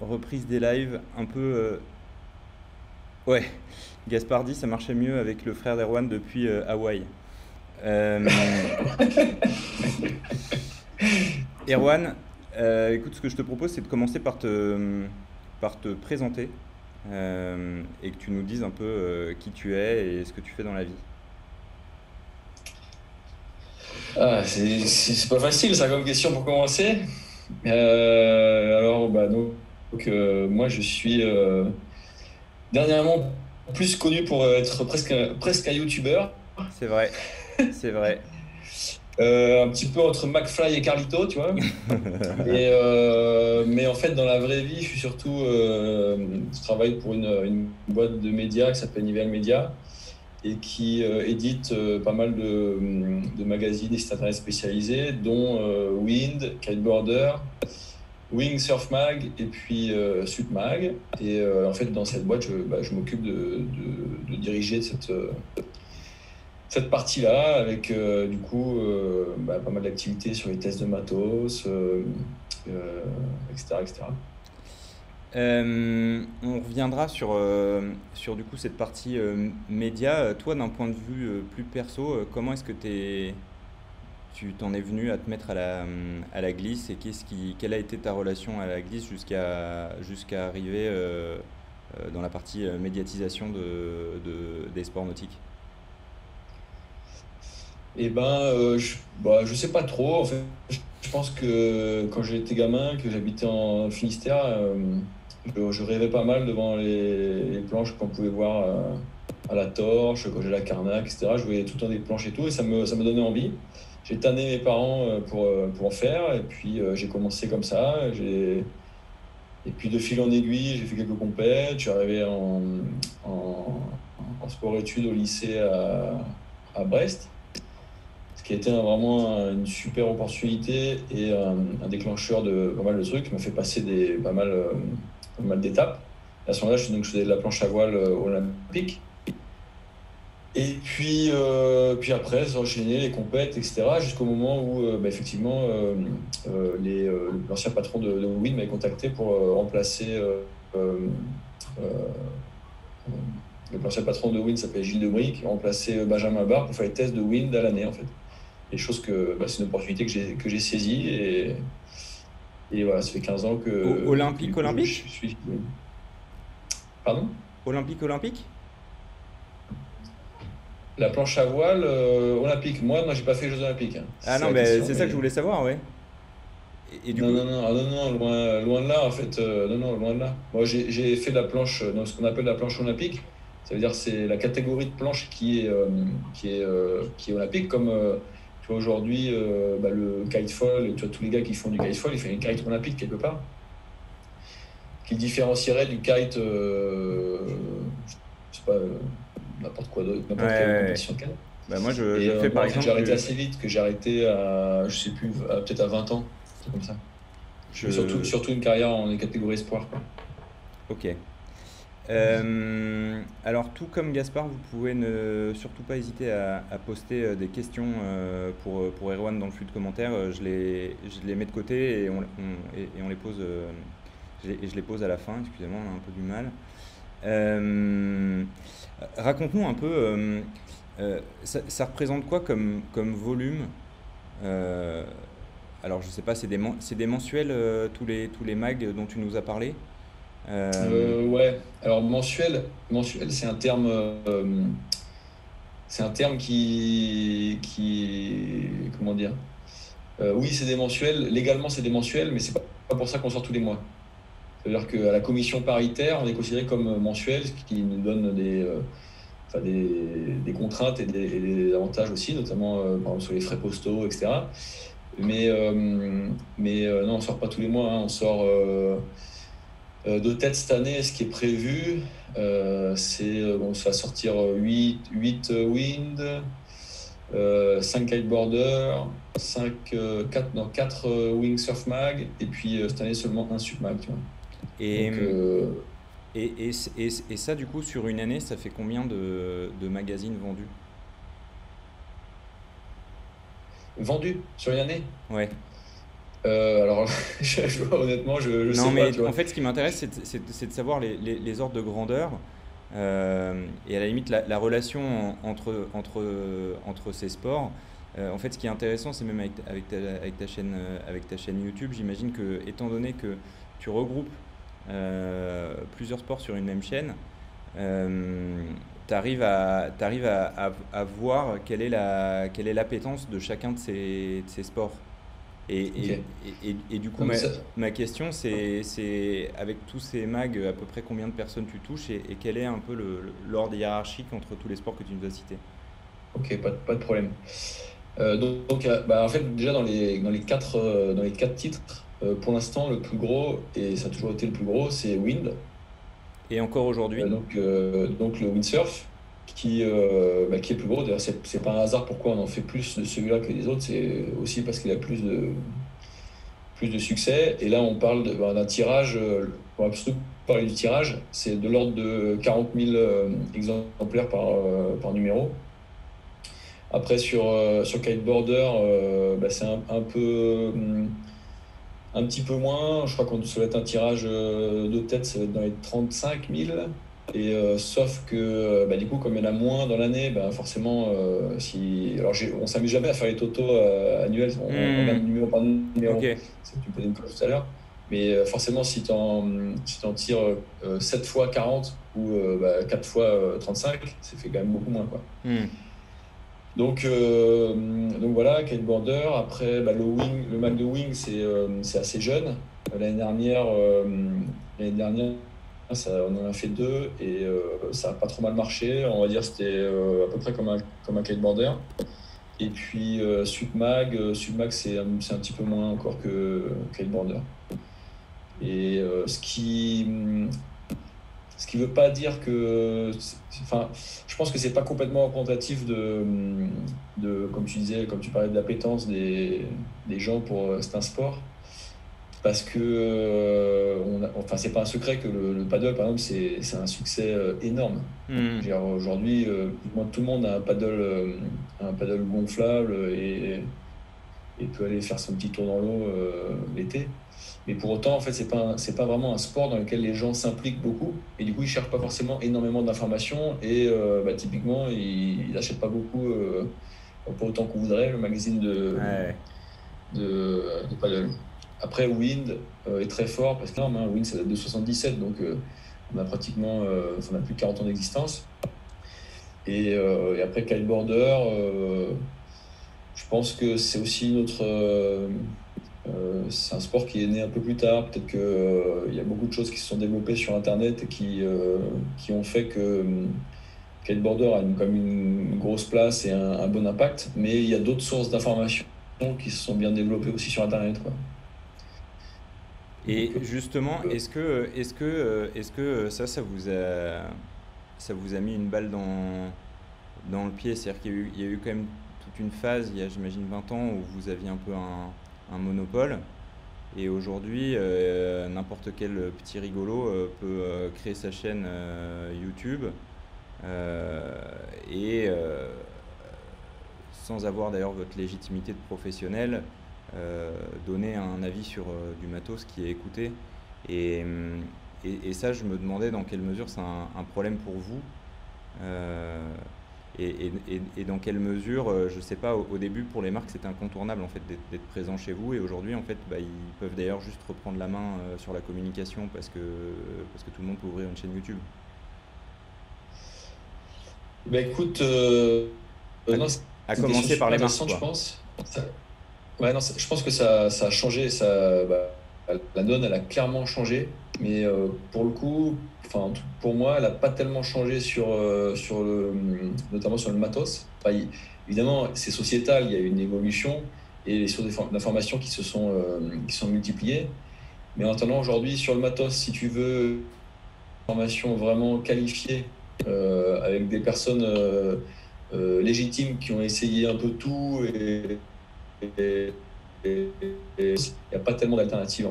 reprise des lives un peu. euh, Ouais, Gaspard dit ça marchait mieux avec le frère d'Erwan depuis euh, Hawaï. Euh, Erwan, euh, écoute, ce que je te propose, c'est de commencer par te, par te présenter et que tu nous dises un peu qui tu es et ce que tu fais dans la vie. Ah, c'est pas facile ça comme question pour commencer. Euh, alors, bah, donc, donc, euh, moi je suis euh, dernièrement plus connu pour être presque, presque un YouTuber. C'est vrai, c'est vrai. Euh, un petit peu entre McFly et Carlito, tu vois. Et, euh, mais en fait, dans la vraie vie, je suis surtout. euh, je travaille pour une, une boîte de médias qui s'appelle Nivelle Media et qui euh, édite euh, pas mal de, de magazines et sites internet spécialisés, dont euh, Wind, Kiteboarder, Wing Surf Mag et puis euh, Mag. Et en fait, dans cette boîte, je, bah, m'occupe de, diriger cette, cette partie-là, avec du coup bah, pas mal d'activités sur les tests de matos, etc., etc. Euh, on reviendra sur, euh, sur du coup cette partie euh, média. Euh, Toi, d'un point de vue plus perso, comment est-ce que t'es, tu t'en es venu à te mettre à la, à la glisse et qu'est-ce qui, quelle a été ta relation à la glisse jusqu'à jusqu'à arriver dans la partie médiatisation de, de- des sports nautiques? Et ben, je, bah, je sais pas trop. En fait, je pense que quand j'étais gamin, que j'habitais en Finistère, je, rêvais pas mal devant les, planches qu'on pouvait voir euh, à la torche, quand j'ai la Carnac, etc. Je voyais tout le temps des planches et tout, et ça me, ça me donnait envie. J'ai tanné mes parents euh, pour, euh, pour en faire, et puis j'ai commencé comme ça. Et puis de fil en aiguille, j'ai fait quelques compètes. Je suis arrivé en, sport-études au lycée à, à Brest ce qui a été vraiment une super opportunité et un, déclencheur de pas mal de trucs, qui m'a fait passer des, pas mal, pas mal d'étapes. À ce moment-là, je, donc, je faisais de la planche à voile euh, olympique. Et puis, euh, puis après, j'ai enchaîné les compètes, etc., jusqu'au moment où, euh, bah, effectivement, l'ancien patron de, de m'avait contacté pour remplacer. l'ancien patron de Wind s'appelait Gilles Debris, qui Benjamin Barr pour faire les tests de Wind à l'année, en fait. Que bah, c'est une opportunité que j'ai, que j'ai saisie. Et, et voilà, ça fait 15 ans que. Olympique, que olympique Je suis. Pardon? Olympique, olympique? La planche à voile euh, olympique. Moi, moi, j'ai pas fait les Jeux Olympiques. hein. Ah non, mais c'est ça que je voulais savoir, ouais. Et, et du Non, coup, non, non, ah, non, non, loin, loin de là, en fait. euh, non, non, loin de là. Moi, j'ai fait de la planche, euh, donc, ce qu'on appelle la planche olympique. Ça veut dire que c'est la catégorie de planche qui est, euh, qui est, qui est olympique, comme tu vois aujourd'hui euh, bah, le kitefall, et tu vois tous les gars qui font du kitefall, ils font une kite olympique quelque part, qui différencierait du kite, euh, je sais pas, euh, n'importe quoi d'autre, n'importe Ouais, quelle ouais, compétition kite. bah moi je, Et je fais par exemple. j'ai arrêté du- assez vite, que j'ai arrêté à, je sais plus, peut-être à 20 ans, comme ça. je- surtout, surtout une carrière en catégorie espoir. Quoi. Ok. Euh, alors, tout comme Gaspard, vous pouvez ne surtout pas hésiter à, poster euh, des questions euh, pour, pour Erwan dans le flux de commentaires. Je les, je les mets de côté et on, et, on les pose, je les, et je les pose à la fin. Excusez-moi, on a un peu du mal. Raconte-nous un peu, ça, représente quoi comme, comme volume Alors, je sais pas, c'est des, des mensuels, tous les, tous les mags dont tu nous as parlé? Euh, ouais, alors mensuel, mensuel c'est un terme, euh, c'est un terme qui, qui, comment dire, Euh, oui c'est des mensuels, légalement c'est des mensuels, mais c'est pas pas pour ça qu'on sort tous les mois. C'est-à-dire qu'à la commission paritaire, on est considéré comme mensuel, ce qui nous donne des, euh, enfin, des, contraintes et des, avantages aussi, notamment sur les frais postaux, etc. Mais, mais non, on sort pas tous les mois, hein, on sort de tête cette année, ce qui est prévu, euh, c'est euh, bon, ça va sortir 8, 8 wind, euh, 5 kiteboarder, 5, euh, 4, non, 4 euh, wing surf mag, et puis euh, cette année seulement un sup mag. Tu vois. Et, Donc, euh, et, et, et, et ça, du coup, sur une année, ça fait combien de, de magazines vendus? Vendu sur une année? Ouais. Alors, honnêtement, je, je non, sais mais pas. En fait, ce qui m'intéresse, c'est de, savoir les, les, ordres de grandeur et à la limite la, relation entre, entre, entre ces sports. en fait, ce qui est intéressant, c'est même avec, avec, ta, avec, ta chaîne, avec ta chaîne YouTube, j'imagine que, étant donné que tu regroupes plusieurs sports sur une même chaîne, tu arrives, à, arrives à, à, voir quelle est, la, quelle est l'appétence de chacun de ces, de ces sports. Et, et, et, et, du coup, ma, ma, question, c'est, avec tous ces mags, à peu près combien de personnes tu touches et, quel est un peu l'ordre hiérarchique entre tous les sports que tu nous as cités? Ok, pas, pas de problème. Euh, donc, euh, bah, en fait, déjà dans les, dans les, quatre, euh, dans les quatre titres, pour l'instant, le plus gros, et ça a toujours été le plus gros, c'est Wind. Et encore aujourd'hui? Donc, donc le windsurf, qui, bah, qui est plus gros. D'ailleurs, c'est pas un hasard pourquoi on en fait plus de celui-là que les autres, c'est aussi parce qu'il a plus de, plus de succès. Et là, on parle bah, d'un tirage, on va surtout parler du tirage, c'est de l'ordre de 40 000 exemplaires par, par numéro. Après, sur, euh, sur Kiteboarder, euh, bah, c'est un, peu. Un petit peu moins. Je crois qu'on doit être un tirage euh, de tête, ça va être dans les 35 000. Et sauf que, bah, du coup, comme il y en a moins dans l'année, bah, forcément, si. Alors, on s'amuse jamais à faire les totaux annuels, on, mmh. regarde numéro par numéro. Okay. Posais une question tout à l'heure. Mais forcément, si tu en, si en tires 7 fois 40 ou 4 fois 35, ça fait quand même beaucoup moins. Quoi. Mmh. Donc, euh, donc voilà, Border. Après, bah, le, wing, le Mac de Wing, c'est euh, assez jeune. L'année dernière, euh, l'année dernière on en a fait deux et euh, ça n'a pas trop mal marché. On va dire c'était à peu près comme un, comme un. Et puis Submag, Submag c'est un, un, petit peu moins encore que Border. Et ce qui ce qui veut pas dire que. Enfin, je pense que c'est pas complètement représentatif de, de, comme tu disais, comme tu parlais de l'appétence des, des gens pour euh, c'est un sport. Parce que, euh, on enfin, c'est pas un secret que le, paddle, par exemple, c'est un succès euh, énorme. Hmm. Aujourd'hui, tout le monde a un paddle, un paddle gonflable et, et peut aller faire son petit tour dans l'eau l'été. Mais pour autant, en fait, c'est pas c'est pas vraiment un sport dans lequel les gens s'impliquent beaucoup et du coup, ils cherchent pas forcément énormément d'informations et euh, bah, typiquement, ils n'achètent pas beaucoup, euh, pas autant qu'on voudrait, le magazine de, de, paddle. Après, Wind euh, est très fort parce que non, Wind, ça date de 77, donc on a pratiquement, on a plus de 40 ans d'existence. Et, après, Kiteboarder, je pense que c'est aussi notre euh, c'est un sport qui est né un peu plus tard. Peut-être qu'il euh, y a beaucoup de choses qui se sont développées sur Internet et qui, euh, qui ont fait que Kiteboarder a une, comme une grosse place et un, bon impact. Mais il y a d'autres sources d'informations qui se sont bien développées aussi sur Internet. Et justement, est-ce que, est que, est que ça, ça vous, a, ça vous a mis une balle dans, dans le pied? C'est-à-dire qu'il y, a eu quand même toute une phase, il y a j'imagine 20 ans, où vous aviez un peu un, un monopole. Et aujourd'hui, euh, n'importe quel petit rigolo euh, peut euh, créer sa chaîne YouTube et sans avoir d'ailleurs votre légitimité de professionnel, donner un avis sur du matos qui est écouté. Et, et, ça, je me demandais dans quelle mesure c'est un, un, problème pour vous. Et, et, dans quelle mesure, euh, je ne sais pas, au, début pour les marques c'était incontournable en fait d'être présent chez vous et aujourd'hui en fait bah, ils peuvent d'ailleurs juste reprendre la main euh, sur la communication parce que, parce que tout le monde peut ouvrir une chaîne YouTube. Bah écoute, euh, à, commencer par les marques. Je pense. Ouais, non, je pense que ça, ça a changé, ça, bah, la donne elle a clairement changé, mais pour le coup, enfin, pour moi, elle n'a pas tellement changé sur, euh, sur le, notamment sur le matos. évidemment, c'est sociétal, il y a une évolution et les sources d'informations qui se sont, euh, qui sont multipliées. Mais en attendant, aujourd'hui, sur le matos, si tu veux une formation vraiment qualifiée euh, avec des personnes légitimes qui ont essayé un peu tout et il n'y a pas tellement d'alternatives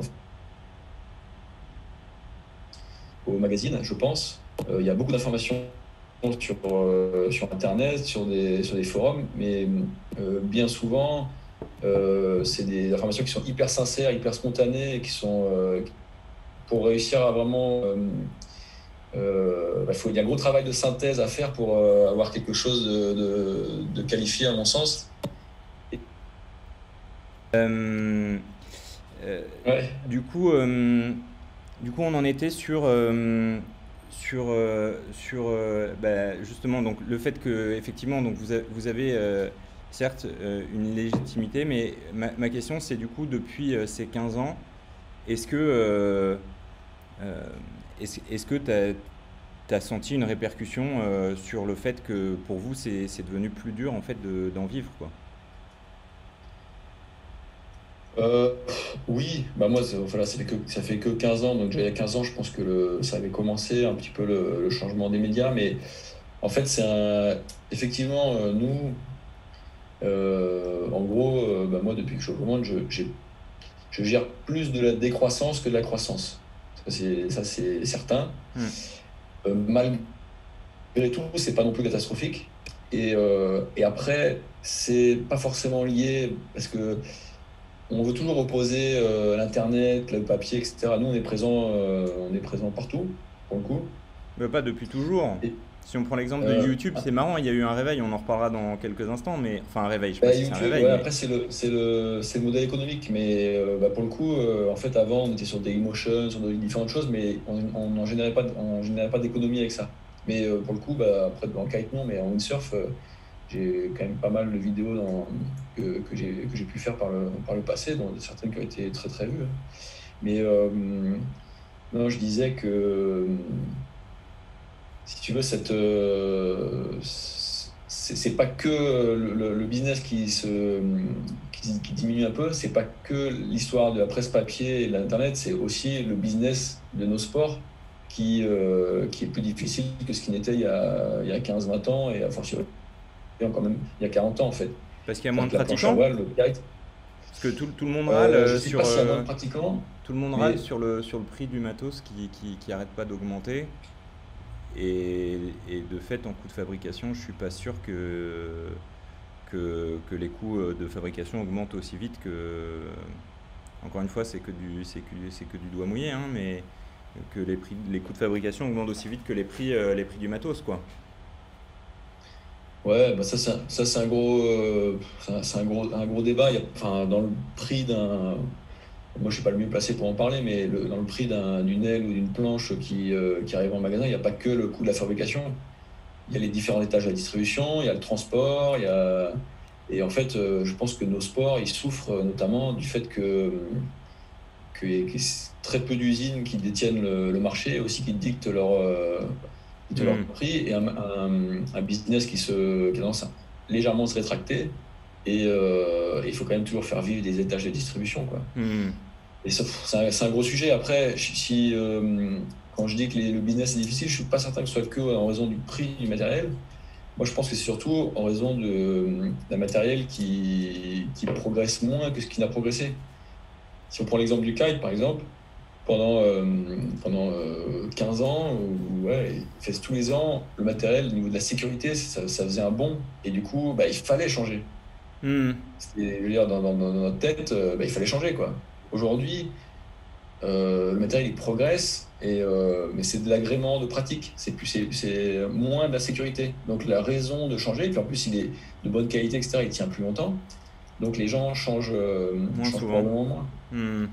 au magazine, je pense. Euh, il y a beaucoup d'informations sur, euh, Internet, sur des, forums, mais euh, bien souvent, c'est des informations qui sont hyper sincères, hyper spontanées, et qui sont pour réussir à vraiment bah, il y a un gros travail de synthèse à faire pour avoir quelque chose de, qualifié à mon sens. Du coup, du coup, on en était sur sur, euh, sur euh, bah, justement donc, le fait que effectivement donc, vous, vous avez euh, certes une légitimité, mais ma, ma question c'est du coup depuis ces 15 ans, est-ce que est-ce que tu as, senti une répercussion sur le fait que pour vous c'est devenu plus dur en fait d'en vivre quoi? Euh, oui, bah moi, voilà, ça fait que, ça fait que 15 ans, donc déjà il y a 15 ans, je pense que le, ça avait commencé un petit peu le, changement des médias, mais en fait, c'est un, effectivement, euh, nous, euh, en gros, bah moi, depuis que je suis au monde, je, je gère plus de la décroissance que de la croissance. Ça, c'est certain. Hmm. malgré tout, c'est pas non plus catastrophique. Et, et après, c'est pas forcément lié, parce que on veut toujours opposer euh, l'Internet, le papier, etc. Nous, on est présent, euh, on est présent partout, pour le coup. Mais pas depuis toujours. si on prend l'exemple de euh, YouTube, c'est marrant, il y a eu un réveil, on en reparlera dans quelques instants, mais enfin un réveil, je c'est un réveil. Après, c'est le, le, le, modèle économique, mais bah, pour le coup, en fait, avant, on était sur des emotions, sur différentes choses, mais on n'en générait pas, pas d'économie avec ça. Mais pour le coup, bah, après, en kite, non, mais en windsurf, j'ai quand même pas mal de vidéos dans, que, que j'ai pu faire par le, par le passé, dont certaines qui ont été très très vues. Mais euh, non, je disais que si tu veux, cette euh, c'est pas que le, business qui se qui, diminue un peu, c'est pas que l'histoire de la presse papier et de l'internet, c'est aussi le business de nos sports qui, euh, qui est plus difficile que ce qui n'était il y a, a 15-20 ans et à fortiori quand même il y a 40 ans en fait. Parce qu'il y a moins de pratiquants Parce que tout, tout, le monde râle euh, sur. Euh, tout le monde râle sur le, sur le prix du matos qui, qui, qui arrête pas d'augmenter. Et, et, de fait, en coût de fabrication, je suis pas sûr que, que, que, les coûts euh, de fabrication augmentent aussi vite que. Encore une fois, c'est que, du, c'est que, que du doigt mouillé, hein, mais que les, prix, les coûts de fabrication augmentent aussi vite que les prix, les prix du matos. Quoi. Ouais, bah ça, c'est un gros, euh, c'est un gros, un gros débat. Enfin, dans le prix d'un, moi je suis pas le mieux placé pour en parler, mais le, dans le prix d'un, d'une aile ou d'une planche qui, euh, qui arrive en magasin, il n'y a pas que le coût de la fabrication. Il y a les différents étages de la distribution, il y a le transport, il y a, et en fait, euh, je pense que nos sports, ils souffrent notamment du fait que qu'il y très peu d'usines qui détiennent le, marché, aussi qui dictent leur de leur mm. prix et un, un, business qui, se, qui à légèrement se rétracter. Et euh, il faut quand même toujours faire vivre des étages de distribution. Quoi. Mm. Et c'est un, un, gros sujet. Après, si, euh, quand je dis que le business est difficile, je ne suis pas certain que ce soit que en raison du prix du matériel. Moi, je pense que c'est surtout en raison d'un matériel qui, qui progresse moins que ce qui n'a progressé. Si on prend l'exemple du kite, par exemple, pendant, euh, pendant 15 euh, ans, où, ouais, ils tous les ans, le matériel, au niveau de la sécurité, ça, faisait un bond. Et du coup, bah, il fallait changer. Hmm. Je veux dire, dans, dans, notre tête, euh, bah, il fallait changer. quoi. Aujourd'hui, le matériel, il progresse, et, mais c'est de l'agrément de pratique. C'est, moins de la sécurité. Donc la raison de changer, et puis en plus, il est de bonne qualité, etc., il tient plus longtemps. Donc les gens changent, moins changent souvent. moins. Hmm.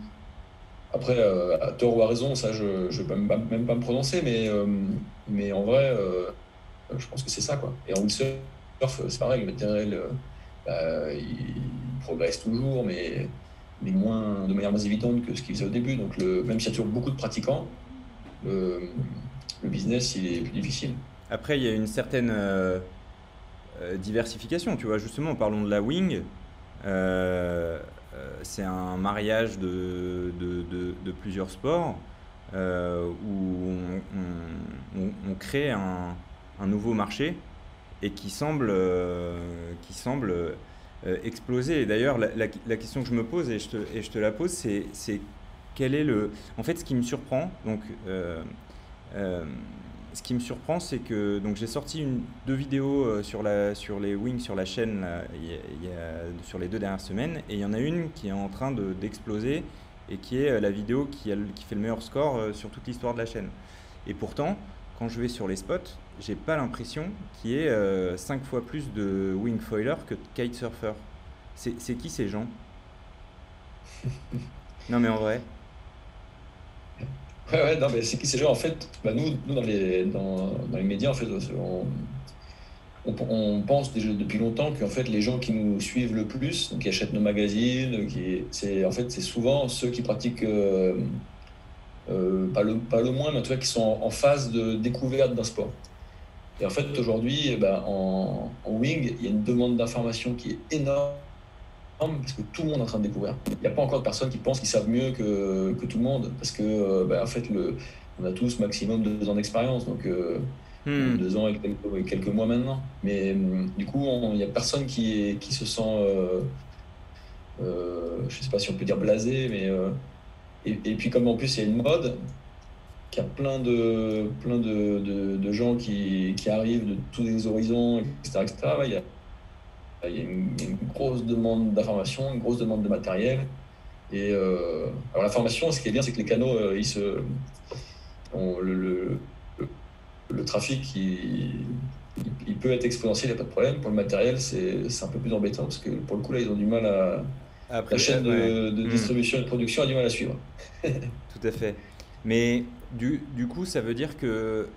Après, euh, à tort ou à raison, ça, je ne vais même, pas me prononcer, mais, euh, en vrai, euh, je pense que c'est ça. Et en windsurf, c'est pareil, le matériel, bah, il progresse toujours, mais, moins, de manière moins évidente que ce qu'il faisait au début. Donc, même s'il y a toujours beaucoup de pratiquants, le, business, il est plus difficile. Après, il y a une certaine diversification, tu vois. Justement, parlons de la wing. C'est un mariage de, plusieurs sports euh, où on, crée un, nouveau marché et qui semble, euh, qui semble exploser. D'ailleurs, la, question que je me pose, et je te, et je te la pose, c'est quel est le... En fait, ce qui me surprend, donc ce qui me surprend, c'est que donc j'ai sorti une, deux vidéos euh, sur, la, sur les wings sur la chaîne il y a, sur les deux dernières semaines, et il y en a une qui est en train d'exploser et qui est la vidéo qui, a, qui fait le meilleur score sur toute l'histoire de la chaîne. Et pourtant, quand je vais sur les spots, j'ai pas l'impression qu'il y ait 5 fois plus de wing foiler que de kitesurfer. C'est qui ces gens? Non mais en vrai. Ouais, non, mais c'est qui ces gens En fait, bah nous, dans, les, dans, les médias, on, pense déjà depuis longtemps qu'en fait, les gens qui nous suivent le plus, qui achètent nos magazines, c'est, souvent ceux qui pratiquent, euh, euh, pas, le, moins, mais en qui sont en phase de découverte d'un sport. Et en fait, aujourd'hui, eh ben, en, en, wing, il y a une demande d'information qui est énorme parce que tout le monde est en train de découvrir. Il n'y a pas encore de personnes qui pensent qu'ils savent mieux que, que, tout le monde parce que, euh, ben, en fait, le, on a tous maximum deux ans d'expérience, donc euh, hmm. deux ans et quelques, quelques, mois maintenant. Mais hum, du coup, il n'y a personne qui, se sent, euh, je ne sais pas si on peut dire blasé, mais. Et, et, puis, comme en plus, il y a une mode, qu'il y a plein de, plein de, de, de gens qui, qui, arrivent de tous les horizons, etc. etc. il, y a, il, y a une, grosse demande d'information, une grosse demande de matériel. Et euh, alors la formation, ce qui est bien, c'est que les canaux, euh, ils se, le, le, le, trafic, il, il, peut être exponentiel, il n'y a pas de problème. Pour le matériel, c'est un peu plus embêtant parce que pour le coup, là, ils ont du mal à. Après, la chaîne de, de, hmm. distribution et de production a du mal à suivre. Tout à fait. Mais du, du, coup, ça veut dire que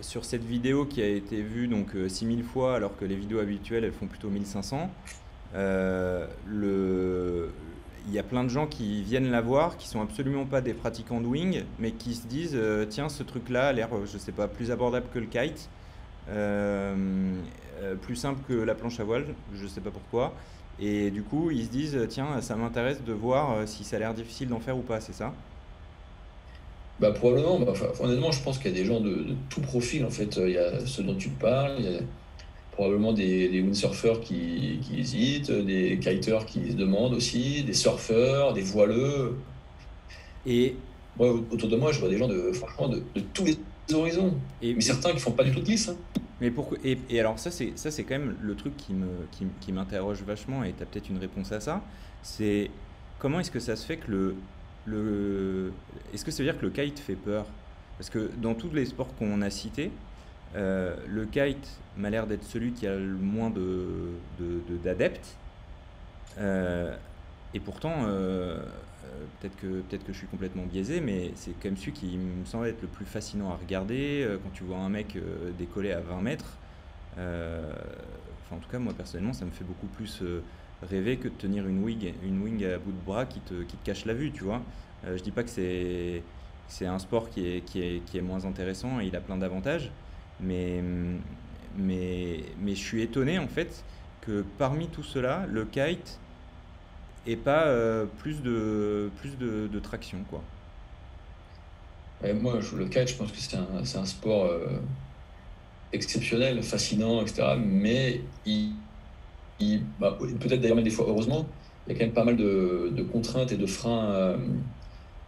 sur cette vidéo qui a été vue donc 6000 euh, fois alors que les vidéos habituelles elles font plutôt 1500, euh, il y a plein de gens qui viennent la voir, qui sont absolument pas des pratiquants de wing, mais qui se disent tiens ce truc là a l'air je sais pas plus abordable que le kite, plus simple que la planche à voile, je sais pas pourquoi. Et du coup, ils se disent, tiens, ça m'intéresse de voir si ça a l'air difficile d'en faire ou pas, c'est ça bah, probablement. Bah, honnêtement, je pense qu'il y a des gens de, tout profil. En fait, il y a ceux dont tu parles. Il y a probablement des, des windsurfers qui, qui, hésitent, des kiters qui se demandent aussi, des surfeurs, des voileux. Et moi, autour de moi, je vois des gens de franchement de, tous les horizons. Et, mais certains qui font pas du tout de glisse. Hein. Mais pourquoi et, et, alors ça c'est ça c'est quand même le truc qui me qui, qui m'interroge vachement et tu as peut-être une réponse à ça. C'est comment est-ce que ça se fait que le est-ce que ça veut dire que le kite fait peur? Parce que dans tous les sports qu'on a cités, euh, le kite m'a l'air d'être celui qui a le moins d'adeptes. De, de, euh, et pourtant, euh, peut-être que, que je suis complètement biaisé, mais c'est quand même celui qui me semble être le plus fascinant à regarder. quand tu vois un mec décoller à 20 mètres, enfin, en tout cas, moi personnellement, ça me fait beaucoup plus rêver que de tenir une wing, une wing à bout de bras qui te, qui te cache la vue, tu vois. Euh, je dis pas que c'est, c'est un sport qui est, qui, est, qui est moins intéressant et il a plein d'avantages, mais, mais, mais je suis étonné en fait que parmi tout cela, le kite ait pas euh, plus, de, plus de, traction, quoi. moi, je, le kite, je pense que c'est un, un sport euh, exceptionnel, fascinant, etc. Mais bah, peut-être d'ailleurs même des fois heureusement, il y a quand même pas mal de, contraintes et de freins euh,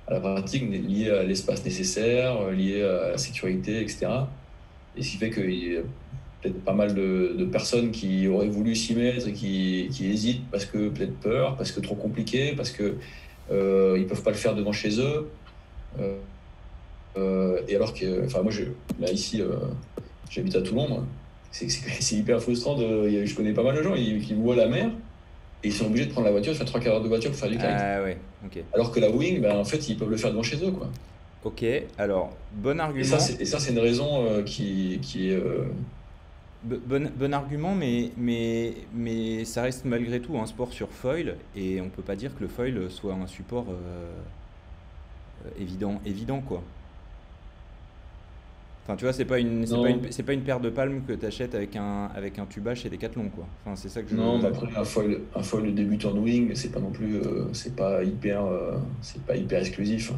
à, la pratique liés à l'espace nécessaire, euh, liés à la sécurité, etc. Et ce qui fait qu'il y a peut-être pas mal de, personnes qui auraient voulu s'y mettre et qui, qui, hésitent parce que peut-être peur, parce que trop compliqué, parce qu'ils euh, ne peuvent pas le faire devant chez eux. Euh, et alors que, enfin moi, là ici, j'habite à Toulon, c'est hyper frustrant. De, je connais pas mal de gens qui voient la mer et ils sont obligés de prendre la voiture, faire trois quarts d'heure de voiture pour faire du kite. Ah ouais, ok. Alors que la wing, ben, en fait, ils peuvent le faire devant chez eux. Quoi. Ok, alors, bon argument. Et ça, c'est une raison euh, qui, qui est. Euh, bon, bon, argument, mais, mais, mais ça reste malgré tout un sport sur foil et on peut pas dire que le foil soit un support euh, évident, évident quoi. Enfin, tu vois, c'est pas une, c'est pas une, pas une paire de palmes que tu achètes avec un, avec un tuba chez Decathlon, quoi. Enfin, c'est ça que je. Non, mais après un foil, un foil de débutant de wing, c'est pas non plus, euh, c'est pas hyper, euh, c'est pas hyper exclusif.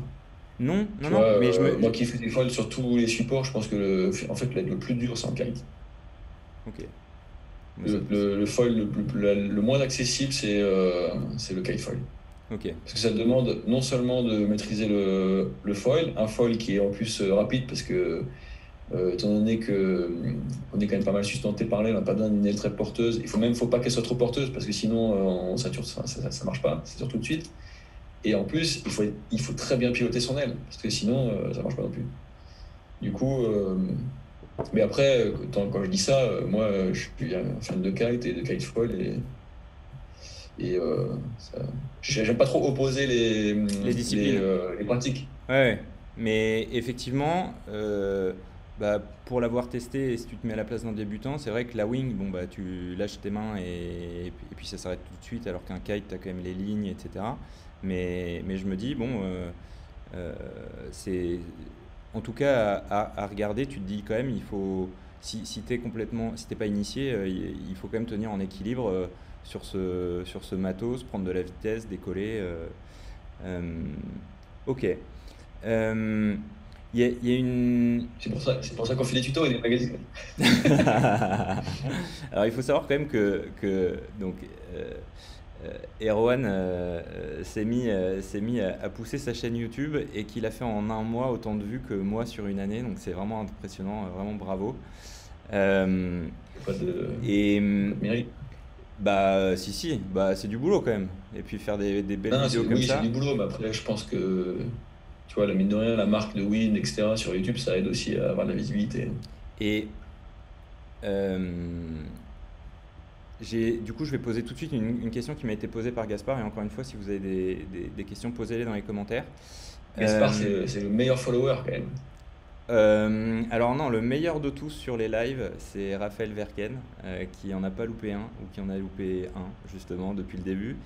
Non, non, non. mais je me... Moi qui fais des foils sur tous les supports, je pense que le, en fait, le plus dur, c'est en kite. Ok. Le, le, le, foil le, le, le moins accessible, c'est, euh, c'est le kite foil. Ok. Parce que ça demande non seulement de maîtriser le, le foil, un foil qui est en plus rapide parce que Euh, étant donné qu'on euh, est quand même pas mal sustenté par l'aile, on n'a pas besoin d'une aile très porteuse. Il faut même faut pas qu'elle soit trop porteuse parce que sinon on sature, ça, ça, marche pas, c'est tout de suite. Et en plus, il faut, il faut très bien piloter son aile parce que sinon ça marche pas non plus. Du coup, mais après, quand, je dis ça, moi je suis un fan de kite et de kite foil et et euh, j'aime pas trop opposer les, les disciplines, les, euh, pratiques. Ouais, mais effectivement, euh, bah, pour l'avoir testé, et si tu te mets à la place d'un débutant, c'est vrai que la wing, bon, bah, tu lâches tes mains et, puis ça s'arrête tout de suite, alors qu'un kite, tu as quand même les lignes, etc. Mais, mais je me dis, bon, c'est. En tout cas, à, regarder, tu te dis quand même, il faut. Si, si tu complètement. Si t'es pas initié, il faut quand même tenir en équilibre sur ce, sur ce matos, prendre de la vitesse, décoller. Euh, euh, ok. Il euh, y, y, a une. C'est pour ça, qu'on fait des tutos et des magazines. Alors il faut savoir quand même que, que donc, Erwan s'est mis, s'est mis à, pousser sa chaîne YouTube et qu'il a fait en un mois autant de vues que moi sur une année. Donc c'est vraiment impressionnant, vraiment bravo. Euh, pas de, et. Bah si si, bah c'est du boulot quand même. Et puis faire des, des belles vidéos comme oui, ça. c'est du boulot, mais après je pense que tu vois, la mine de rien, la marque de Win, etc. sur YouTube, ça aide aussi à avoir de la visibilité. Et euh, j'ai, du coup, je vais poser tout de suite une, une question qui m'a été posée par Gaspard. Et encore une fois, si vous avez des, des, des questions, posez-les dans les commentaires. Gaspard, euh, c'est le meilleur follower quand même. Euh, alors non, le meilleur de tous sur les lives, c'est Raphaël Verken, euh, qui en a pas loupé un, ou qui en a loupé un, justement, depuis le début.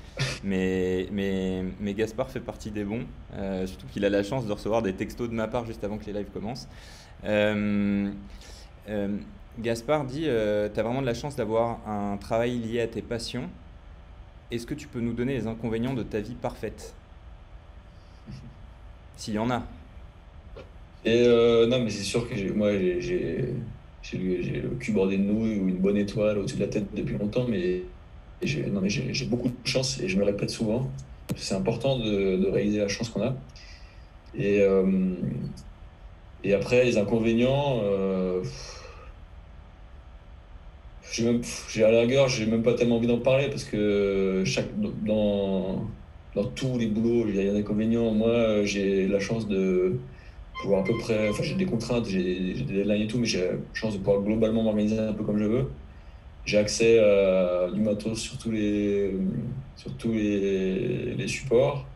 Mais, mais, mais Gaspard fait partie des bons, euh, surtout qu'il a la chance de recevoir des textos de ma part juste avant que les lives commencent. Gaspard dit, tu as vraiment de la chance d'avoir un travail lié à tes passions. Est-ce que tu peux nous donner les inconvénients de ta vie parfaite? S'il y en a. Et euh, non, mais c'est sûr que moi, j'ai le cul bordé de nouilles ou une bonne étoile au-dessus de la tête depuis longtemps, mais j'ai beaucoup de chance et je me répète souvent. C'est important de, réaliser la chance qu'on a. Et, euh, et après, les inconvénients, euh, j'ai à la rigueur, j'ai même pas tellement envie d'en parler parce que chaque, dans, dans tous les boulots, il y a des inconvénients. Moi, j'ai la chance de pouvoir à peu près. Enfin, j'ai des contraintes, j'ai des deadlines et tout, mais j'ai la chance de pouvoir globalement m'organiser un peu comme je veux. J'ai accès à du matos sur tous les, sur tous les, les supports.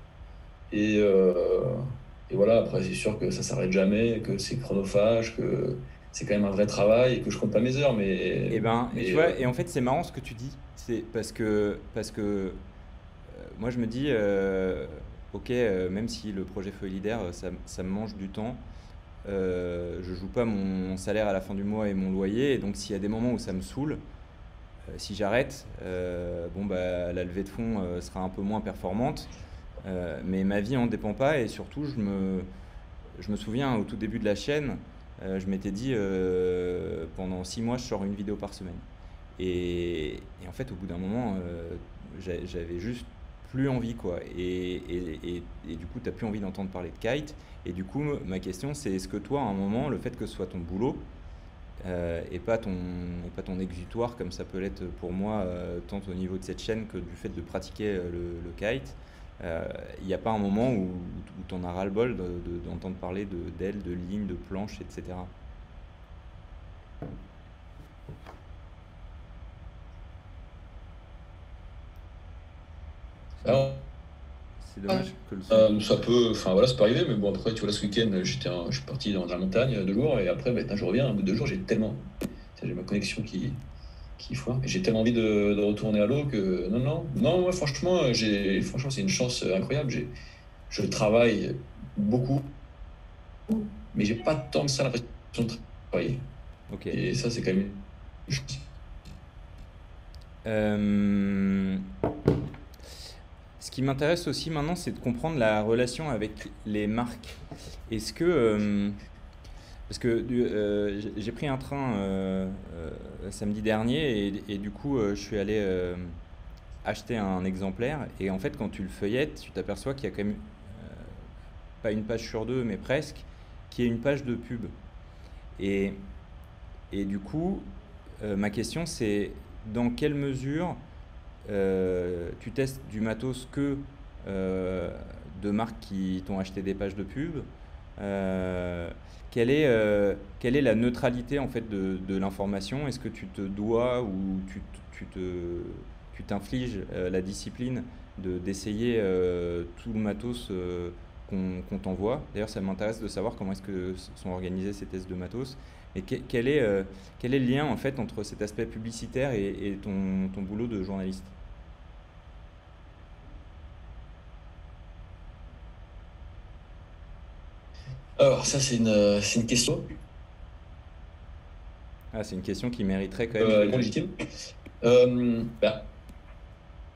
Et, euh, et, voilà, après, c'est sûr que ça s'arrête jamais, que c'est chronophage, que c'est quand même un vrai travail et que je compte pas mes heures. Mais, et, eh ben, et, tu vois, euh, et en fait, c'est marrant ce que tu dis. C'est parce que, parce que euh, moi, je me dis. Euh, ok, euh, même si le projet Feuille Leader, euh, ça, ça, me mange du temps, euh, je joue pas mon salaire à la fin du mois et mon loyer, et donc s'il y a des moments où ça me saoule, euh, si j'arrête, bon bah la levée de fonds sera un peu moins performante, mais ma vie en dépend pas, et surtout je me, je me souviens au tout début de la chaîne, je m'étais dit pendant six mois je sors une vidéo par semaine. Et, et en fait au bout d'un moment j'avais juste plus envie quoi. Et, et, et, du coup, tu n'as plus envie d'entendre parler de kite. Et du coup, ma question, c'est est-ce que toi, à un moment, le fait que ce soit ton boulot euh, et, pas ton, pas ton exutoire, comme ça peut l'être pour moi, euh, tant au niveau de cette chaîne que du fait de pratiquer euh, le, kite, il n'y a pas un moment où, où tu en as ras-le-bol d'entendre de, parler d'ailes, de, de lignes, de planches, etc. c'est dommage que le euh, ça peut, enfin voilà, ça peut arriver, mais bon après tu vois là ce week-end j'étais, je suis parti dans la montagne de jours et après maintenant je reviens, un bout de deux jours j'ai tellement, j'ai ma connexion qui qui foire et j'ai tellement envie de, de, retourner à l'eau que non non non moi franchement j'ai franchement c'est une chance incroyable, j'ai je travaille beaucoup, mais j'ai pas tant que ça l'impression de travailler. Ok. Et ça c'est quand même. Euh... Ce qui m'intéresse aussi maintenant, c'est de comprendre la relation avec les marques. Est-ce que. Euh, parce que euh, j'ai pris un train euh, samedi dernier et, du coup, je suis allé acheter un exemplaire. Et en fait, quand tu le feuillettes, tu t'aperçois qu'il y a quand même. pas une page sur deux, mais presque, qui est une page de pub. Et, et du coup, ma question c'est dans quelle mesure tu testes du matos que de marques qui t'ont acheté des pages de pub. Quelle est, euh, quelle est la neutralité en fait de, l'information? Est-ce que tu te dois ou tu, tu te tu t'infliges euh, la discipline de d'essayer euh, tout le matos qu'on t'envoie? D'ailleurs, ça m'intéresse de savoir comment est-ce que sont organisés ces tests de matos. Et quel est, quel est le lien en fait entre cet aspect publicitaire et, et ton, ton boulot de journaliste? Alors, ça, c'est une, euh, une, question. Ah, c'est une question qui mériterait quand même. Euh, légitime. Euh, bah,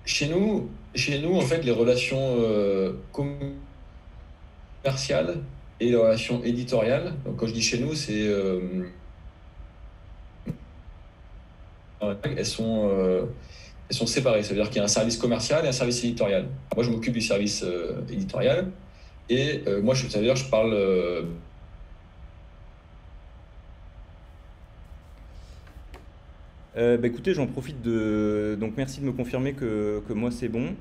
chez, nous, chez nous, en fait, les relations commerciales et les relations éditoriales, donc quand je dis chez nous, c'est. elles sont elles sont séparées. Ça veut dire qu'il y a un service commercial et un service éditorial. Moi, je m'occupe du service éditorial. Et euh, moi, je, ça veut dire, je parle. Euh, euh, bah, écoutez, j'en profite de. Donc, merci de me confirmer que, que moi c'est bon.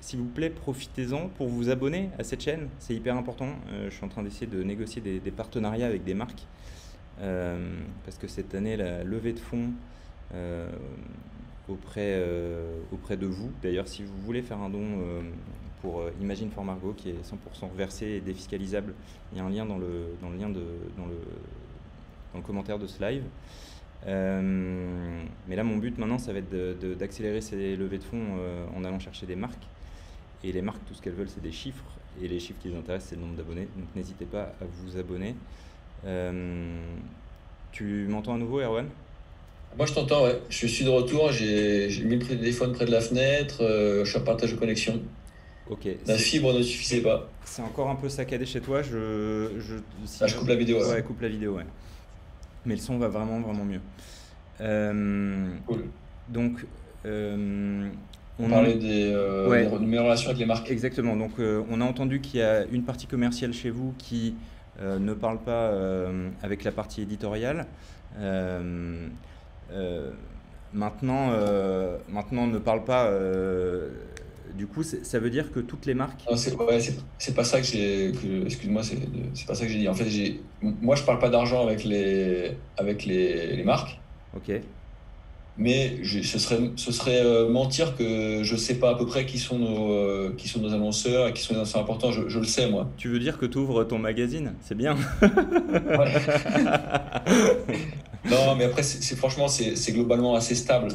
S'il vous plaît, profitez-en pour vous abonner à cette chaîne, c'est hyper important. je suis en train d'essayer de négocier des, partenariats avec des marques parce que cette année, la levée de fonds auprès, euh, auprès de vous. D'ailleurs, si vous voulez faire un don euh, pour euh, Imagine for Margot, qui est 100% versé et défiscalisable, il y a un lien dans le, dans le, lien de, dans le, dans le commentaire de ce live. mais là, mon but maintenant, ça va être d'accélérer ces levées de fonds en allant chercher des marques. Et les marques, tout ce qu'elles veulent, c'est des chiffres. Et les chiffres qui les intéressent, c'est le nombre d'abonnés. Donc n'hésitez pas à vous abonner. tu m'entends à nouveau, Erwan? Moi, je t'entends, ouais. Je suis de retour, j'ai mis le téléphone près de la fenêtre, euh, je suis en partage de connexion. Ok. La fibre ne suffisait pas. C'est encore un peu saccadé chez toi. Je, je, ah, je coupe la vidéo. Ouais, coupe la vidéo, ouais. Mais le son va vraiment, vraiment mieux. Euh, cool. Donc, euh, on, parlait des, de mes relations avec les marques. Exactement. Donc, on a entendu qu'il y a une partie commerciale chez vous qui ne parle pas avec la partie éditoriale. Euh, maintenant, euh, maintenant, ne parle pas. Euh, du coup, ça veut dire que toutes les marques. c'est pas ça que j'ai. Excuse-moi, c'est pas ça que j'ai dit. En fait, moi, je parle pas d'argent avec les, avec les, les marques. Ok. Mais ce serait, ce serait mentir que je sais pas à peu près qui sont nos, qui sont nos annonceurs et qui sont les annonceurs importants. Je, je, le sais, moi. Tu veux dire que tu ouvres ton magazine? C'est bien. Non, mais après, c'est franchement, c'est globalement assez stable.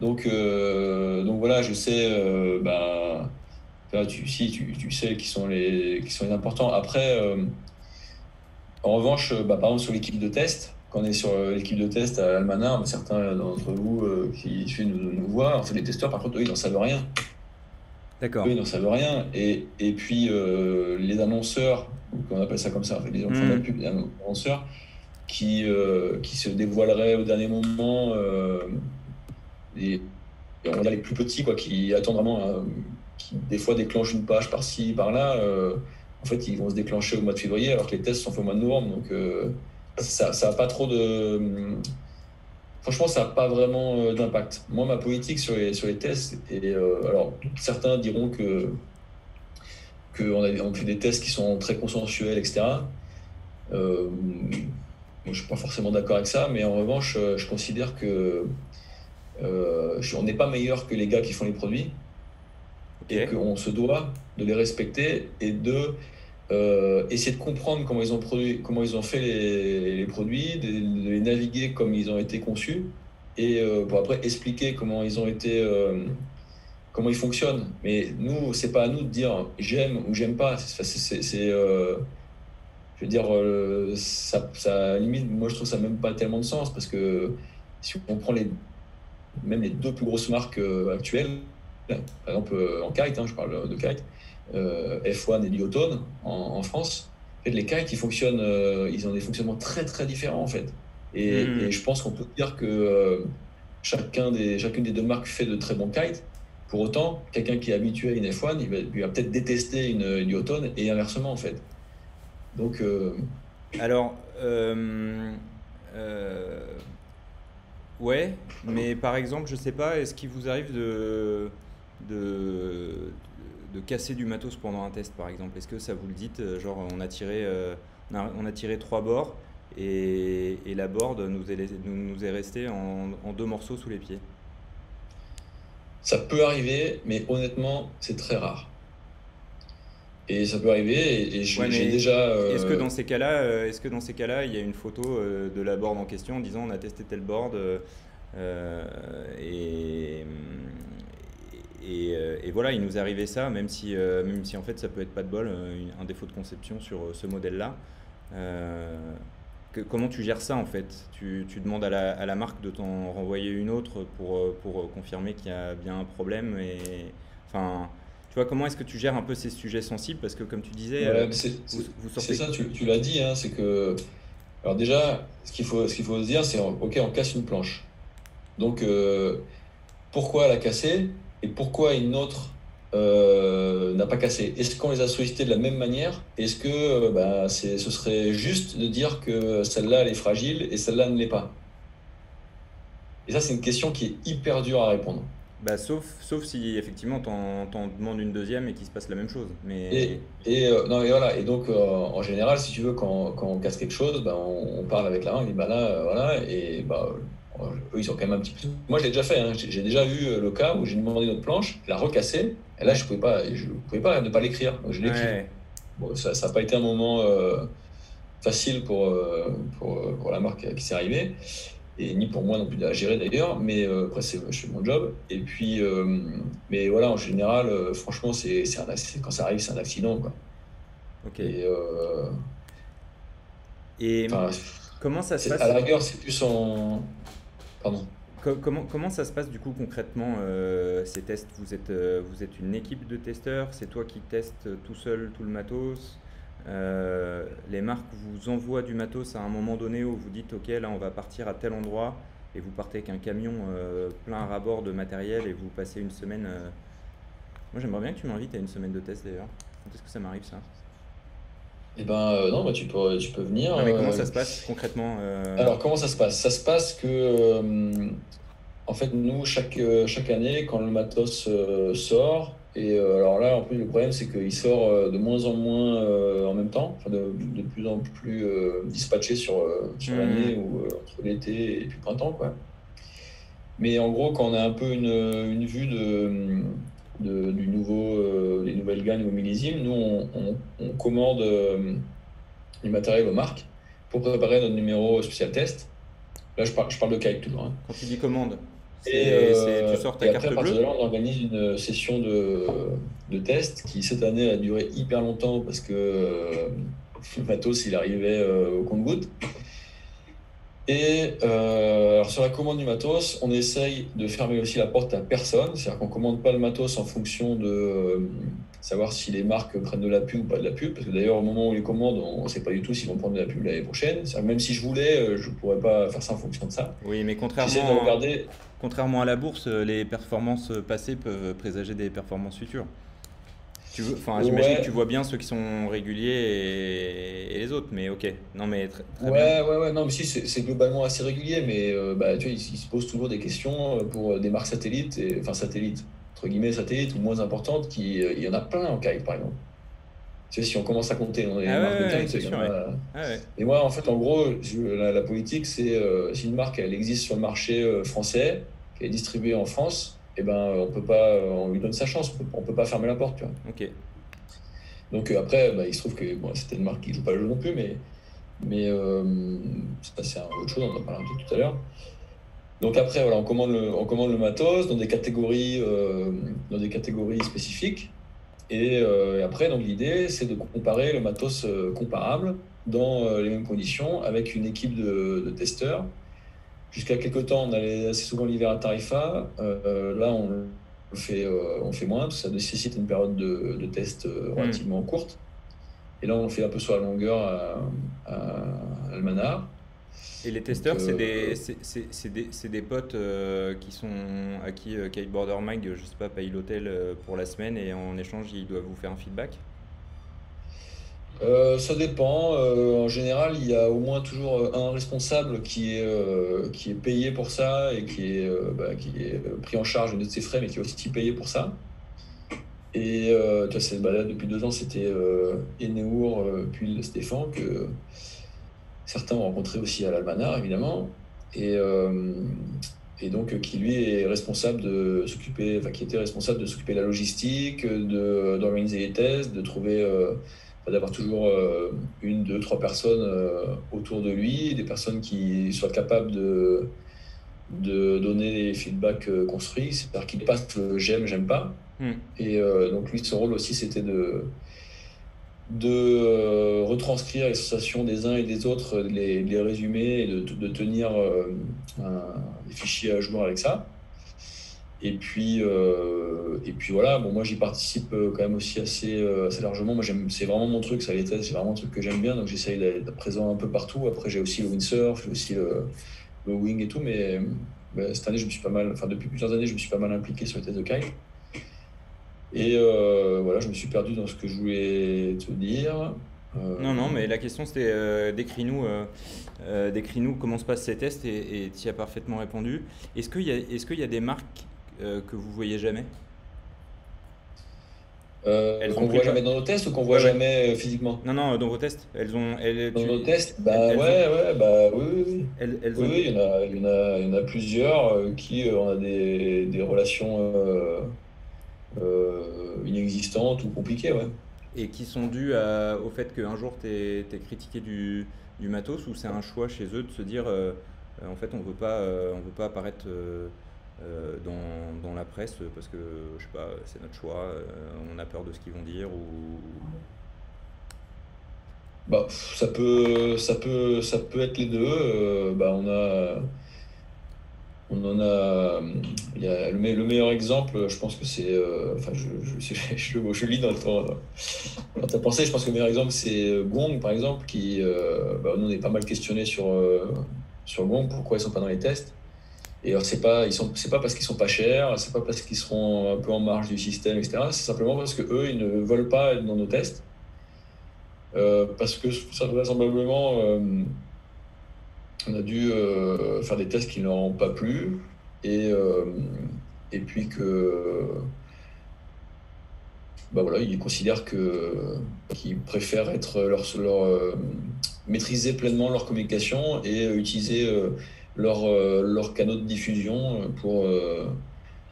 Donc, euh, donc voilà, je sais, euh, ben, tu, si, tu, tu, sais qui sont les, qui sont les importants. Après, euh, en revanche, bah, par exemple, sur l'équipe de test, quand on est sur l'équipe de test à Almanar, certains d'entre vous qui suivent nous, nous voient, en fait, les testeurs, par contre, eux, ils n'en savent rien. D'accord. Eux, ils n'en savent rien. Et, et puis, les annonceurs, on appelle ça comme ça, en fait, les, mmh. pub, les annonceurs, qui, euh, qui se dévoilerait au dernier moment. Euh, et, on va dire les plus petits, quoi, qui attendent vraiment, euh, qui des fois déclenchent une page par-ci, par-là. en fait, ils vont se déclencher au mois de février, alors que les tests sont faits au mois de novembre. Donc, ça n'a pas trop de. Franchement, ça n'a pas vraiment d'impact. Moi, ma politique sur les, sur les tests, et alors certains diront que qu'on on fait des tests qui sont très consensuels, etc. Euh, je ne suis pas forcément d'accord avec ça, mais en revanche, euh, je considère que euh, on n'est pas meilleur que les gars qui font les produits et qu'on se doit de les respecter et de euh, essayer de comprendre comment ils ont, produit, comment ils ont fait les, produits, de, les naviguer comme ils ont été conçus et pour après expliquer comment ils ont été, comment ils fonctionnent. Mais nous, c'est pas à nous de dire j'aime ou j'aime pas. C'est je veux dire, euh, ça, ça, limite, moi je trouve ça même pas tellement de sens parce que si on prend les, même les deux plus grosses marques euh, actuelles, par exemple euh, en kite, hein, je parle de kite, F1 et Lyotone en, en, France, en fait, les kites ils fonctionnent, ils ont des fonctionnements très très différents en fait. Et, hmm. je pense qu'on peut dire que chacun des, chacune des deux marques fait de très bons kites. Pour autant, quelqu'un qui est habitué à une F1, il va, va peut-être détester une, une et inversement en fait. Donc. Alors. ouais, mais par exemple, je sais pas, est-ce qu'il vous arrive de, de, de casser du matos pendant un test, par exemple? Est-ce que ça vous le dites Genre, on a tiré, on a, tiré trois bords et, la board nous est, nous, est restée en, en deux morceaux sous les pieds? Ça peut arriver, mais honnêtement, c'est très rare. Et ça peut arriver, et, j'ai déjà. Euh, est-ce que dans ces cas-là, euh, est-ce que dans ces cas-là, il y a une photo euh, de la board en question en disant on a testé tel board et, et, voilà, il nous arrivé ça, même si, même si en fait ça peut être pas de bol, un défaut de conception sur ce modèle-là comment tu gères ça en fait? Tu, demandes à la, marque de t'en renvoyer une autre pour, pour confirmer qu'il y a bien un problème et enfin tu vois comment est-ce que tu gères un peu ces sujets sensibles? Parce que comme tu disais euh, c'est ça tu, l'as dit hein, c'est que alors déjà ce qu'il faut ce qu'il faut se dire c'est ok on casse une planche. Donc pourquoi la casser et pourquoi une autre euh, n'a pas cassé? Est-ce qu'on les a sollicités de la même manière? Est-ce que euh, bah, ce serait juste de dire que celle-là, elle est fragile et celle-là ne l'est pas? Et ça, c'est une question qui est hyper dure à répondre. Bah, sauf, sauf si effectivement t'en, t'en demandes une deuxième et qu'il se passe la même chose. Mais... Et, et euh, non, et voilà. Et donc, en général, si tu veux, quand, quand on casse quelque chose, bah, on, parle avec la main, on dit bah là, voilà, et bah, eux, ils ont quand même un petit peu. Moi, je l'ai déjà fait. Hein. J'ai déjà vu euh, le cas où j'ai demandé notre planche, la recasser. Et là, je ne pouvais, pas, je pouvais pas ne pas l'écrire. Donc, je l'ai écrit. Bon, ça n'a pas été un moment euh, facile pour, euh, pour, pour, la marque qui s'est arrivée. Et ni pour moi non plus à gérer d'ailleurs. Mais après, je fais mon job. Et puis, mais voilà, en général, franchement, c'est quand ça arrive, c'est un accident. Quoi. Ok. Et. Et comment ça se passe À la rigueur, c'est plus en Comment, comment ça se passe du coup concrètement euh, ces tests? Vous êtes, euh, vous êtes une équipe de testeurs, c'est toi qui testes tout seul tout le matos? Euh, Les marques vous envoient du matos à un moment donné où vous dites ok là on va partir à tel endroit et vous partez avec un camion plein à rabord de matériel et vous passez une semaine. Moi j'aimerais bien que tu m'invites à une semaine de test d'ailleurs. Quand est-ce que ça m'arrive ça? Eh ben euh, non, bah, tu peux, tu peux venir. mais comment euh, ça se passe concrètement euh? Alors comment ça se passe? Ça se passe que, en fait, nous, chaque, chaque année, quand le matos sort, et alors là, en plus, le problème, c'est qu'il sort de moins en moins en même temps, enfin, de, de, plus en plus dispatché sur, sur mmh. l'année ou entre l'été et puis le printemps, quoi. Mais en gros, quand on a un peu une, une vue de du nouveau, euh, les nouvelles gammes, au millésime, nous, on, on, commande euh, du matériel aux marques pour préparer notre numéro spécial test. Là, je parle, je parle de kite toujours. Hein. Quand tu dis commande, et, euh, tu sors ta carte bleue. Là, on organise une session de, de test qui cette année a duré hyper longtemps parce que le matos il arrivait au compte-goutte. Et euh, alors sur la commande du matos, on essaye de fermer aussi la porte à personne, c'est-à-dire qu'on ne commande pas le matos en fonction de euh, savoir si les marques prennent de la pub ou pas de la pub, parce que d'ailleurs au moment où les commandes, on ne sait pas du tout s'ils vont prendre de la pub l'année prochaine. Même si je voulais, euh, je ne pourrais pas faire ça en fonction de ça. Oui, mais contrairement, regarder... contrairement à la bourse, les performances passées peuvent présager des performances futures. Tu enfin, j'imagine que tu vois bien ceux qui sont réguliers et, les autres, mais ok. Non, mais très, ouais, bien. Ouais, ouais, non, mais si, c'est globalement assez régulier, mais euh, bah, tu vois, ils, se posent toujours des questions euh, pour des marques satellites, et, enfin satellites, entre guillemets satellites ou moins importantes, qui, euh, il y en a plein en kite, par exemple. Tu sais, si on commence à compter dans les ah marques de kite, il y en a... Ah et moi, en fait, en gros, la, politique, c'est si une marque, elle existe sur le marché français, qui est distribuée en France, eh ben, on peut pas, on lui donne sa chance, on peut, peut pas fermer la porte. Tu vois. Ok. Donc euh, après, bah, il se trouve que bon, c'était une marque qui ne joue pas le jeu non plus, mais, mais euh, c'est autre chose, on en a parlé un peu tout à l'heure. Donc après, voilà, on, commande le, on commande le matos dans des catégories, euh, dans des catégories spécifiques. Et, euh, après, donc l'idée, c'est de comparer le matos comparable dans les mêmes conditions avec une équipe de, de testeurs Jusqu'à quelques temps, on allait assez souvent l'hiver à Tarifa. Euh, là, on fait, euh, on fait moins, ça nécessite une période de, de test euh, hmm. relativement courte. Et là, on fait un peu sur la longueur à, à Almanar. Et les testeurs, c'est des, des, des, potes qui sont à qui Kiteboarder Mag, je sais pas, paye l'hôtel pour la semaine et en échange, ils doivent vous faire un feedback? Euh, ça dépend. Euh, en général, il y a au moins toujours un responsable qui est, euh, qui est payé pour ça et qui est, bah, qui est pris en charge de ses frais, mais qui est aussi payé pour ça. Et tu vois, balade depuis deux ans, c'était Enéour, puis Stéphane, que certains ont rencontré aussi à l'Almanar, évidemment. Et, et donc qui lui est responsable de s'occuper, enfin qui était responsable de s'occuper de la logistique, d'organiser les tests, de trouver d'avoir toujours euh, une, deux, trois personnes euh, autour de lui, des personnes qui soient capables de, de donner des feedbacks euh, construits, c'est-à-dire qu'il passe le j'aime, j'aime pas. Hmm. Et donc lui, son rôle aussi, c'était de, de retranscrire les sensations des uns et des autres, les, les résumer et de, de tenir un, des fichiers à jour avec ça. Et puis, euh, et puis voilà, bon, moi j'y participe euh, quand même aussi assez, euh, assez largement. Moi, c'est vraiment mon truc, ça les c'est vraiment un truc que j'aime bien, donc j'essaye d'être présent un peu partout. Après, j'ai aussi le windsurf, j'ai aussi le, le, wing et tout, mais bah, cette année, je me suis pas mal, enfin depuis plusieurs années, je me suis pas mal impliqué sur les tests de kite. Et voilà, je me suis perdu dans ce que je voulais te dire. Non, non, mais la question c'était décris-nous décris comment se passent ces tests et tu y as parfaitement répondu. Est-ce qu'il y, est qu'il y a des marques euh, que vous voyez jamais euh, qu'on voit jamais dans nos tests ou qu'on voit jamais euh, physiquement Non, non, dans vos tests. Elles ont. Elles, dans nos tests Bah ouais, ouais, bah oui, oui. Elles, elles oui, il, y en a, il, y en a, il y en a plusieurs qui des, des relations inexistantes ou compliquées, ouais. Et qui sont dues au fait qu'un jour tu es, critiqué du, du matos ou c'est un choix chez eux de se dire en fait on veut pas, on veut pas apparaître euh, dans, dans, la presse parce que je sais pas, c'est notre choix, euh, on a peur de ce qu'ils vont dire ou bah, ça peut ça peut ça peut être les deux. Euh, bah, on a on en a y a le, meilleur exemple, je pense que c'est enfin je, je, je, je, lis dans, dans, ta pensée, je pense que le meilleur exemple c'est Gong par exemple qui bah, nous on est pas mal questionné sur sur Gong pourquoi ils sont pas dans les tests. Et c'est pas, ils sont, c'est pas parce qu'ils sont pas chers, c'est pas parce qu'ils seront un peu en marge du système, etc. C'est simplement parce que eux, ils ne veulent pas être dans nos tests. Euh, parce que ça vraisemblablement, euh, on a dû euh, faire des tests qui ne leur ont pas plu. Et, et puis que. Bah voilà, ils considèrent que, qu'ils préfèrent être leur, leur maîtriser pleinement leur communication et utiliser leur, euh, leur canaux de diffusion euh, pour, euh,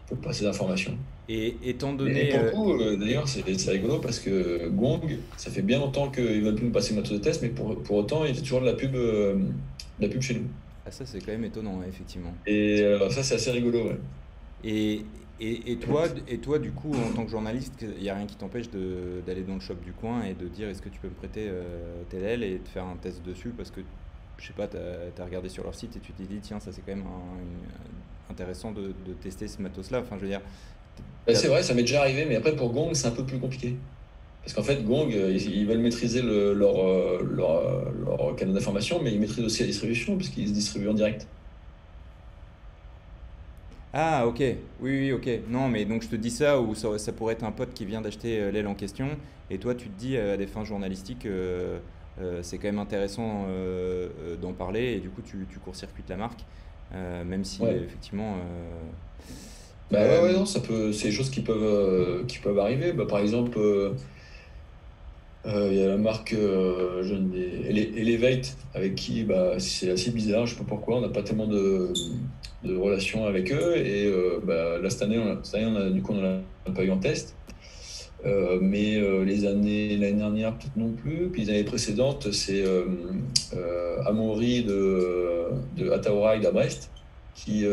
pour passer d'informations. Et étant donné. Et pour le coup, d'ailleurs, c'est rigolo parce que Gong, ça fait bien longtemps qu'ils veulent plus nous passer notre de test, mais pour, pour autant, il fait toujours de la pub, de la pub chez nous. Ah, ça, c'est quand même étonnant, effectivement. Et ça, c'est assez rigolo, ouais. Et, et, et, toi, et toi, du coup, en tant que journaliste, il n'y a rien qui t'empêche d'aller dans le shop du coin et de dire est-ce que tu peux me prêter euh, tel et de faire un test dessus parce que je sais pas, tu as, regardé sur leur site et tu t'es dit, tiens, ça c'est quand même intéressant de, tester ce matos-là. Enfin, je veux dire. C'est vrai, ça m'est déjà arrivé, mais après pour Gong, c'est un peu plus compliqué. Parce qu'en fait, Gong, euh, ils, veulent maîtriser le, leur, euh, leur, euh, leur, canal d'information, mais ils maîtrisent aussi la distribution, puisqu'ils se distribuent en direct. Ah, ok. Oui, oui, ok. Non, mais donc je te dis ça, ou ça, ça pourrait être un pote qui vient d'acheter l'aile en question, et toi, tu te dis à des fins journalistiques. Euh, c'est quand même intéressant euh, euh, d'en parler et du coup tu, tu court-circuites la marque, même si effectivement. bah ouais, ouais, non, ça peut, c'est des choses qui peuvent, qui peuvent arriver. Bah, par exemple, il y a la marque jeune Elevate avec qui bah, c'est assez bizarre, je sais pas pourquoi, on n'a pas tellement de, de relations avec eux. Et bah, là, cette année, on cette année on a, du coup, on n'a pas eu en test. Euh, mais euh, les années, l'année dernière, peut-être non plus. Puis les années précédentes, c'est euh, Amaury de, de Ataorai à Brest qui,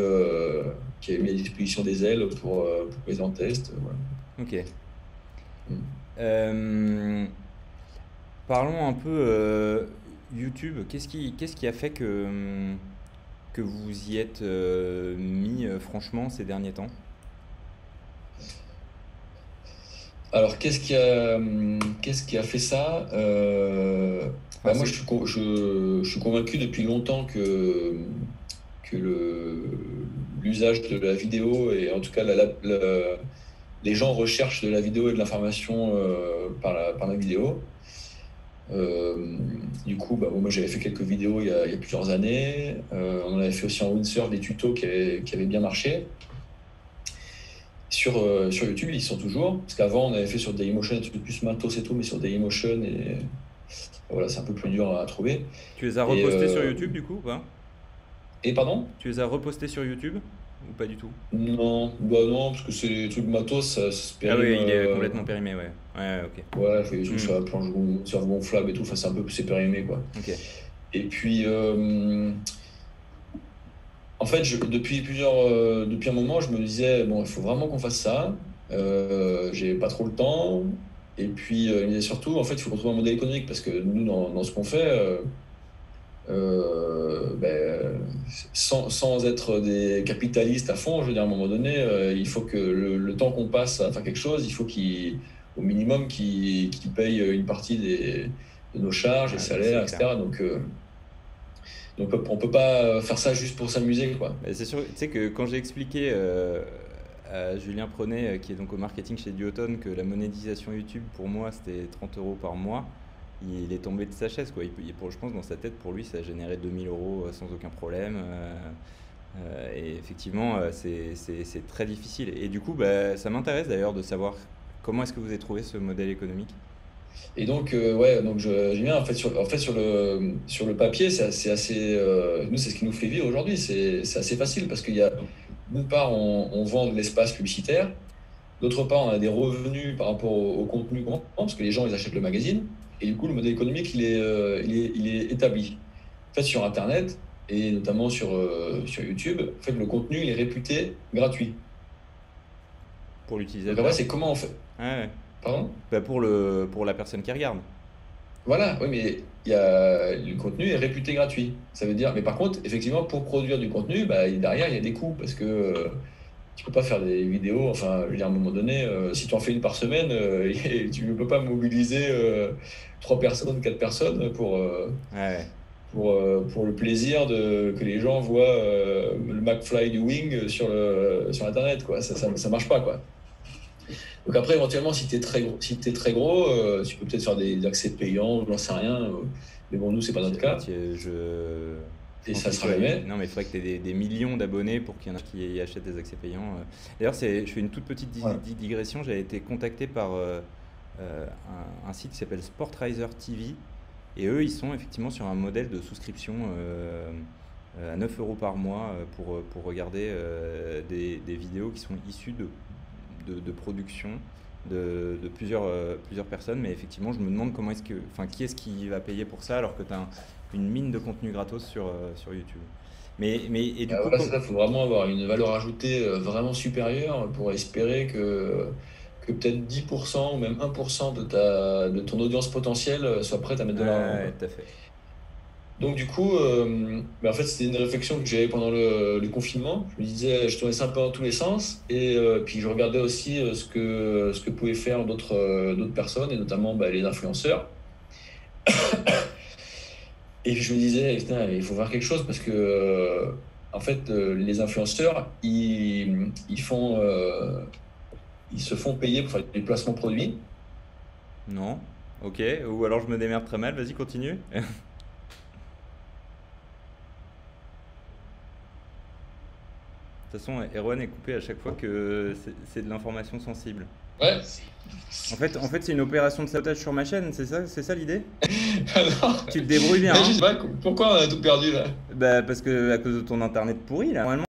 qui a mis à disposition des ailes pour, pour les en test. Ok. Mm. parlons un peu YouTube. Qu'est-ce qui, qu'est-ce qui a fait que, que vous y êtes mis franchement ces derniers temps? Alors, qu'est-ce qui a, qu'est-ce qui a fait ça euh, bah, Moi, je suis, je, suis, convaincu depuis longtemps que, que l'usage de la vidéo, et en tout cas, les gens recherchent de la vidéo et de l'information euh, par, la, par la vidéo. du coup, bah, moi j'avais fait quelques vidéos il y a, plusieurs années. on avait fait aussi en windsurf des tutos qui avaient, bien marché. Sur, sur YouTube, ils sont toujours. Parce qu'avant, on avait fait sur Dailymotion un truc plus matos et tout, mais sur Dailymotion, et voilà, c'est un peu plus dur à trouver. Tu les as repostés sur YouTube du coup ou pas? Et pardon? Tu les as repostés sur YouTube ou pas du tout? Non, bah non, parce que c'est des trucs matos, ça, se périme. Ah oui, il est complètement périmé, ouais. Ouais, ok. Ouais, il faut des trucs sur la planche sur gonflable et tout, enfin c'est un peu c'est périmé quoi. Ok. Et puis, euh, en fait, je, depuis plusieurs, euh, depuis un moment, je me disais bon, il faut vraiment qu'on fasse ça. Euh, j'ai pas trop le temps. Et puis, euh, surtout, en fait, il faut retrouver un modèle économique parce que nous, dans, dans ce qu'on fait, euh, ben, sans, sans, être des capitalistes à fond, je veux dire, à un moment donné, euh, il faut que le, temps qu'on passe à faire quelque chose, il faut qu'au minimum qu'ils qu paye une partie des, de nos charges, des salaires, etc. Donc, euh, donc on peut pas faire ça juste pour s'amuser. quoi. C'est sûr, tu sais que quand j'ai expliqué à Julien Prenet, qui est donc au marketing chez Duotone, que la monétisation YouTube, pour moi, c'était 30 euros par mois il est tombé de sa chaise. Quoi. Pour, je pense dans sa tête, pour lui, ça a généré 2000 euros euh, sans aucun problème. Euh, euh, et effectivement, c'est très difficile. Et du coup, bah, ça m'intéresse d'ailleurs de savoir comment est-ce que vous avez trouvé ce modèle économique? Et donc, ouais, donc je, viens en fait sur, en fait, sur, le, sur le papier, c'est assez. nous, c'est ce qui nous fait vivre aujourd'hui. C'est assez facile parce qu'il y a, d'une part, on, on vend de l'espace publicitaire. D'autre part, on a des revenus par rapport au, au contenu qu'on vend, parce que les gens, ils achètent le magazine. Et du coup, le modèle économique, il est, euh, il est, il est établi. En fait, sur Internet, et notamment sur, euh, sur YouTube, en fait, le contenu il est réputé gratuit. Pour l'utilisateur. c'est comment on fait. Ouais. Pardon bah pour, le, pour la personne qui regarde. Voilà, oui, mais y a, le contenu est réputé gratuit. Ça veut dire, mais par contre, effectivement, pour produire du contenu, bah, derrière, il y a des coûts parce que euh, tu peux pas faire des vidéos. Enfin, je veux dire, à un moment donné, si tu en fais une par semaine, tu ne peux pas mobiliser trois personnes, quatre personnes pour, euh, pour, euh, pour le plaisir de, que les gens voient euh, le McFly du Wing sur, le, sur Internet. Quoi. Ça ne ça, marche pas. Quoi. Donc après, éventuellement, si tu es très gros, si es très gros tu peux peut-être faire des, accès payants, j'en sais rien. mais bon, nous, c'est pas notre cas. Je... Et ça sera jamais. Non, mais il faudrait que tu aies des, millions d'abonnés pour qu'il y en ait qui achètent des accès payants. D'ailleurs, je fais une toute petite digression. J'avais été contacté par euh, un, site qui s'appelle Sportriser TV. Et eux, ils sont effectivement sur un modèle de souscription euh, à 9 euros par mois euh, pour, pour regarder des, des, vidéos qui sont issues de, de, production de, de, plusieurs, plusieurs personnes. Mais effectivement, je me demande comment est-ce que, enfin, qui est-ce qui va payer pour ça alors que tu as une mine de contenu gratos sur, sur YouTube. Mais, mais et du ah, coup, il faut vraiment avoir une valeur ajoutée vraiment supérieure pour espérer que peut-être 10% ou même 1% de, ta, de ton audience potentielle euh, soit prête à mettre de l'argent. Donc du coup, euh, en fait, c'était une réflexion que j'avais pendant le, confinement. Je me disais, je tournais ça un peu dans tous les sens, et euh, puis je regardais aussi ce que ce que pouvaient faire d'autres personnes, et notamment bah, les influenceurs. et je me disais, il faut voir quelque chose parce que en fait, les influenceurs, ils se font payer pour faire des placements produits. Non. Ok. Ou alors je me démerde très mal. Vas-y, continue. de toute façon, Erwan est coupé à chaque fois que c'est de l'information sensible. Ouais. En fait, en fait c'est une opération de sabotage sur ma chaîne, c'est ça, c'est ça l'idée? Tu te débrouilles bien. Hein. pourquoi on a tout perdu là? Bah parce que à cause de ton internet pourri là.